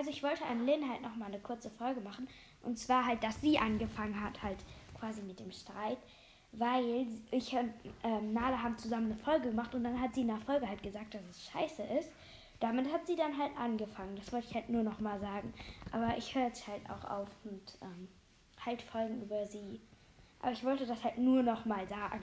Also ich wollte an Lynn halt nochmal eine kurze Folge machen. Und zwar halt, dass sie angefangen hat, halt quasi mit dem Streit. Weil ich und ähm, Nala haben zusammen eine Folge gemacht und dann hat sie in der Folge halt gesagt, dass es scheiße ist. Damit hat sie dann halt angefangen. Das wollte ich halt nur nochmal sagen. Aber ich höre jetzt halt auch auf und ähm, halt Folgen über sie. Aber ich wollte das halt nur nochmal sagen.